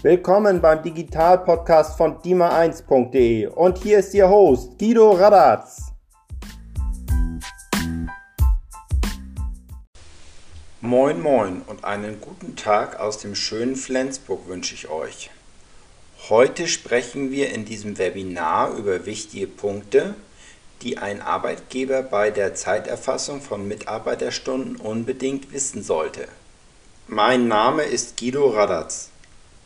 Willkommen beim Digital-Podcast von dima1.de und hier ist Ihr Host Guido Radatz. Moin Moin und einen guten Tag aus dem schönen Flensburg wünsche ich euch. Heute sprechen wir in diesem Webinar über wichtige Punkte, die ein Arbeitgeber bei der Zeiterfassung von Mitarbeiterstunden unbedingt wissen sollte. Mein Name ist Guido Radatz.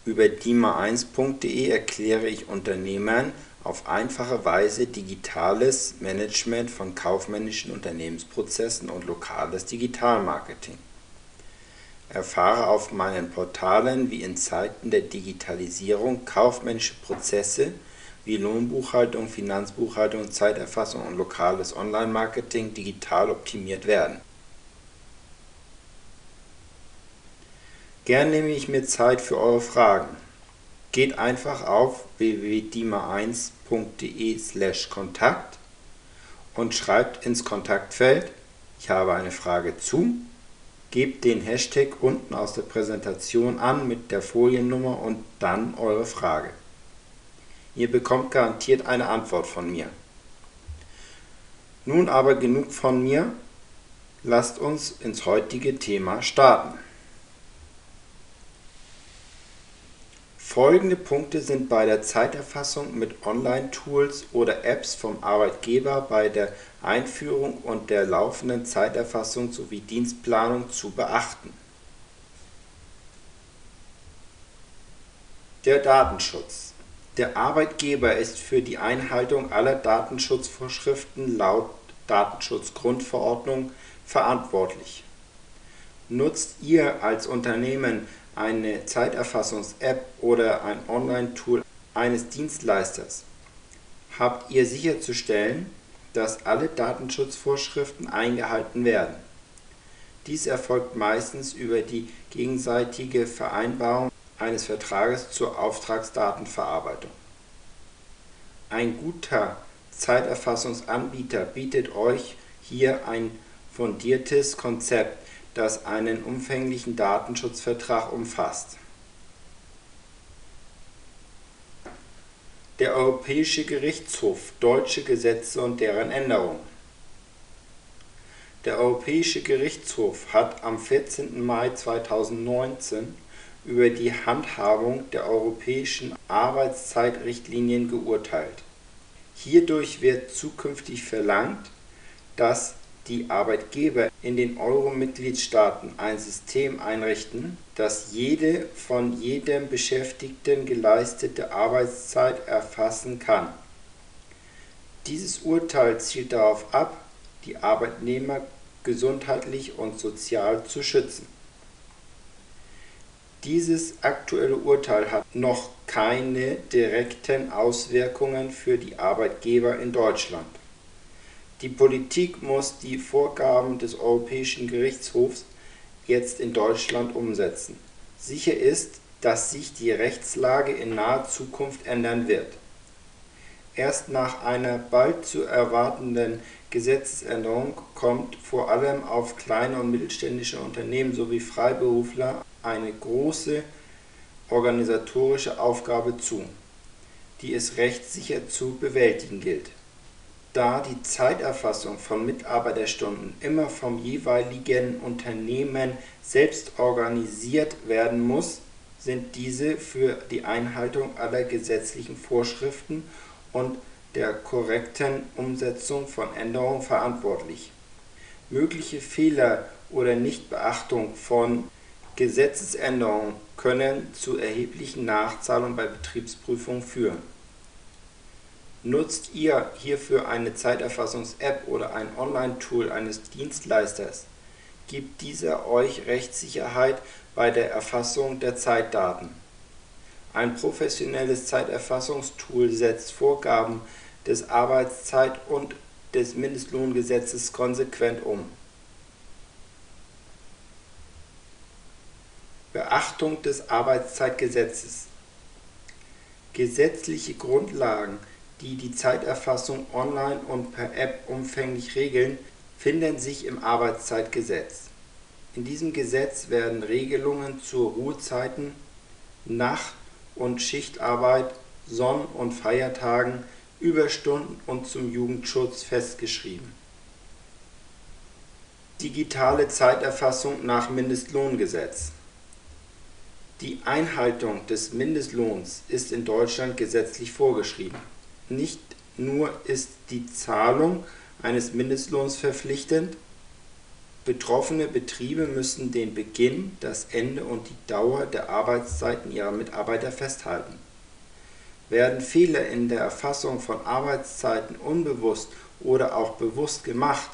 Über dima1.de erkläre ich Unternehmern auf einfache Weise digitales Management von kaufmännischen Unternehmensprozessen und lokales Digitalmarketing. Erfahre auf meinen Portalen, wie in Zeiten der Digitalisierung kaufmännische Prozesse wie Lohnbuchhaltung, Finanzbuchhaltung, Zeiterfassung und lokales Online-Marketing digital optimiert werden. Gern nehme ich mir Zeit für eure Fragen. Geht einfach auf www.dima1.de/kontakt und schreibt ins Kontaktfeld Ich habe eine Frage zu. Gebt den Hashtag unten aus der Präsentation an mit der Foliennummer und dann eure Frage. Ihr bekommt garantiert eine Antwort von mir. Nun aber genug von mir. Lasst uns ins heutige Thema starten. Folgende Punkte sind bei der Zeiterfassung mit Online-Tools oder Apps vom Arbeitgeber bei der Einführung und der laufenden Zeiterfassung sowie Dienstplanung zu beachten. Der Datenschutz. Der Arbeitgeber ist für die Einhaltung aller Datenschutzvorschriften laut Datenschutzgrundverordnung verantwortlich. Nutzt ihr als Unternehmen eine Zeiterfassungs-App oder ein Online-Tool eines Dienstleisters habt ihr sicherzustellen, dass alle Datenschutzvorschriften eingehalten werden. Dies erfolgt meistens über die gegenseitige Vereinbarung eines Vertrages zur Auftragsdatenverarbeitung. Ein guter Zeiterfassungsanbieter bietet euch hier ein fundiertes Konzept das einen umfänglichen Datenschutzvertrag umfasst. Der Europäische Gerichtshof Deutsche Gesetze und deren Änderung Der Europäische Gerichtshof hat am 14. Mai 2019 über die Handhabung der europäischen Arbeitszeitrichtlinien geurteilt. Hierdurch wird zukünftig verlangt, dass die Arbeitgeber in den Euro-Mitgliedstaaten ein System einrichten, das jede von jedem Beschäftigten geleistete Arbeitszeit erfassen kann. Dieses Urteil zielt darauf ab, die Arbeitnehmer gesundheitlich und sozial zu schützen. Dieses aktuelle Urteil hat noch keine direkten Auswirkungen für die Arbeitgeber in Deutschland. Die Politik muss die Vorgaben des Europäischen Gerichtshofs jetzt in Deutschland umsetzen. Sicher ist, dass sich die Rechtslage in naher Zukunft ändern wird. Erst nach einer bald zu erwartenden Gesetzesänderung kommt vor allem auf kleine und mittelständische Unternehmen sowie Freiberufler eine große organisatorische Aufgabe zu, die es rechtssicher zu bewältigen gilt da die Zeiterfassung von Mitarbeiterstunden immer vom jeweiligen Unternehmen selbst organisiert werden muss, sind diese für die Einhaltung aller gesetzlichen Vorschriften und der korrekten Umsetzung von Änderungen verantwortlich. Mögliche Fehler oder Nichtbeachtung von Gesetzesänderungen können zu erheblichen Nachzahlungen bei Betriebsprüfungen führen Nutzt ihr hierfür eine Zeiterfassungs-App oder ein Online-Tool eines Dienstleisters, gibt dieser euch Rechtssicherheit bei der Erfassung der Zeitdaten. Ein professionelles Zeiterfassungstool setzt Vorgaben des Arbeitszeit- und des Mindestlohngesetzes konsequent um. Beachtung des Arbeitszeitgesetzes Gesetzliche Grundlagen die die Zeiterfassung online und per App umfänglich regeln, finden sich im Arbeitszeitgesetz. In diesem Gesetz werden Regelungen zu Ruhezeiten, Nacht- und Schichtarbeit, Sonn- und Feiertagen, Überstunden und zum Jugendschutz festgeschrieben. Digitale Zeiterfassung nach Mindestlohngesetz Die Einhaltung des Mindestlohns ist in Deutschland gesetzlich vorgeschrieben. Nicht nur ist die Zahlung eines Mindestlohns verpflichtend, betroffene Betriebe müssen den Beginn, das Ende und die Dauer der Arbeitszeiten ihrer Mitarbeiter festhalten. Werden Fehler in der Erfassung von Arbeitszeiten unbewusst oder auch bewusst gemacht,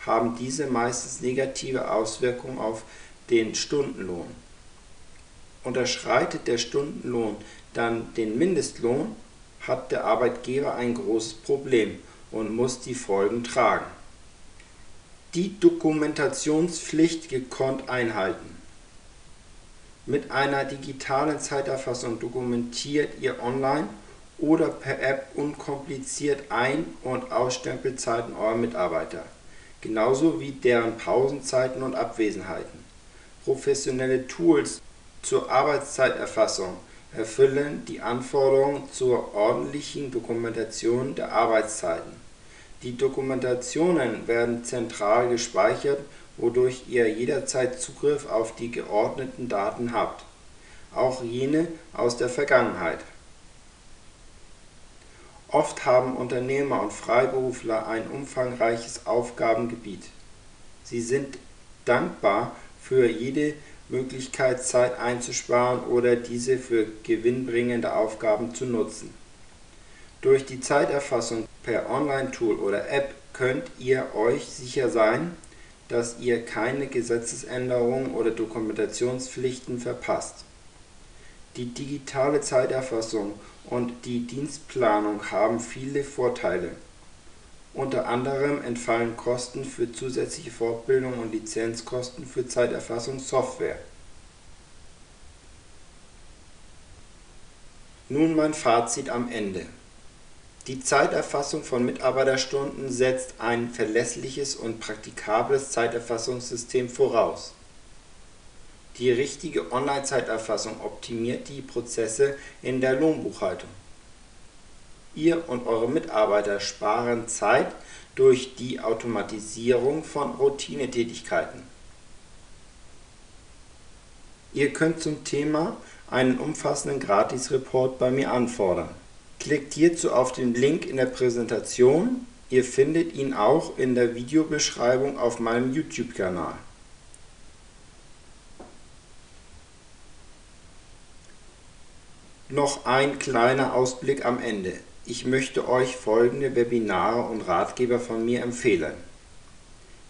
haben diese meistens negative Auswirkungen auf den Stundenlohn. Unterschreitet der Stundenlohn dann den Mindestlohn, hat der Arbeitgeber ein großes Problem und muss die Folgen tragen. Die Dokumentationspflicht gekonnt einhalten. Mit einer digitalen Zeiterfassung dokumentiert ihr online oder per App unkompliziert Ein- und Ausstempelzeiten eurer Mitarbeiter genauso wie deren Pausenzeiten und Abwesenheiten. Professionelle Tools zur Arbeitszeiterfassung erfüllen die Anforderungen zur ordentlichen Dokumentation der Arbeitszeiten. Die Dokumentationen werden zentral gespeichert, wodurch ihr jederzeit Zugriff auf die geordneten Daten habt, auch jene aus der Vergangenheit Oft haben Unternehmer und Freiberufler ein umfangreiches Aufgabengebiet. Sie sind dankbar für jede Möglichkeit, Zeit einzusparen oder diese für gewinnbringende Aufgaben zu nutzen. Durch die Zeiterfassung per Online-Tool oder App könnt ihr euch sicher sein, dass ihr keine Gesetzesänderungen oder Dokumentationspflichten verpasst. Die digitale Zeiterfassung und die Dienstplanung haben viele Vorteile. Unter anderem entfallen Kosten für zusätzliche Fortbildung und Lizenzkosten für Zeiterfassungssoftware. Nun mein Fazit am Ende. Die Zeiterfassung von Mitarbeiterstunden setzt ein verlässliches und praktikables Zeiterfassungssystem voraus die richtige Online-Zeiterfassung optimiert die Prozesse in der Lohnbuchhaltung. Ihr und eure Mitarbeiter sparen Zeit durch die Automatisierung von Routinetätigkeiten. Ihr könnt zum Thema einen umfassenden Gratis-Report bei mir anfordern. Klickt hierzu auf den Link in der Präsentation. Ihr findet ihn auch in der Videobeschreibung auf meinem YouTube-Kanal. Noch ein kleiner Ausblick am Ende. Ich möchte euch folgende Webinare und Ratgeber von mir empfehlen.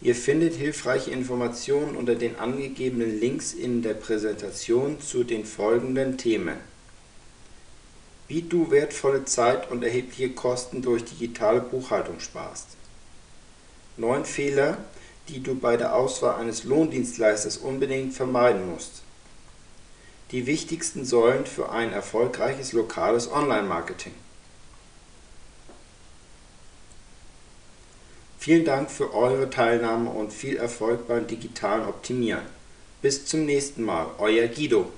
Ihr findet hilfreiche Informationen unter den angegebenen Links in der Präsentation zu den folgenden Themen. Wie du wertvolle Zeit und erhebliche Kosten durch digitale Buchhaltung sparst. 9 Fehler, die du bei der Auswahl eines Lohndienstleisters unbedingt vermeiden musst die wichtigsten Säulen für ein erfolgreiches lokales Online-Marketing. Vielen Dank für eure Teilnahme und viel Erfolg beim digitalen Optimieren. Bis zum nächsten Mal, euer Guido.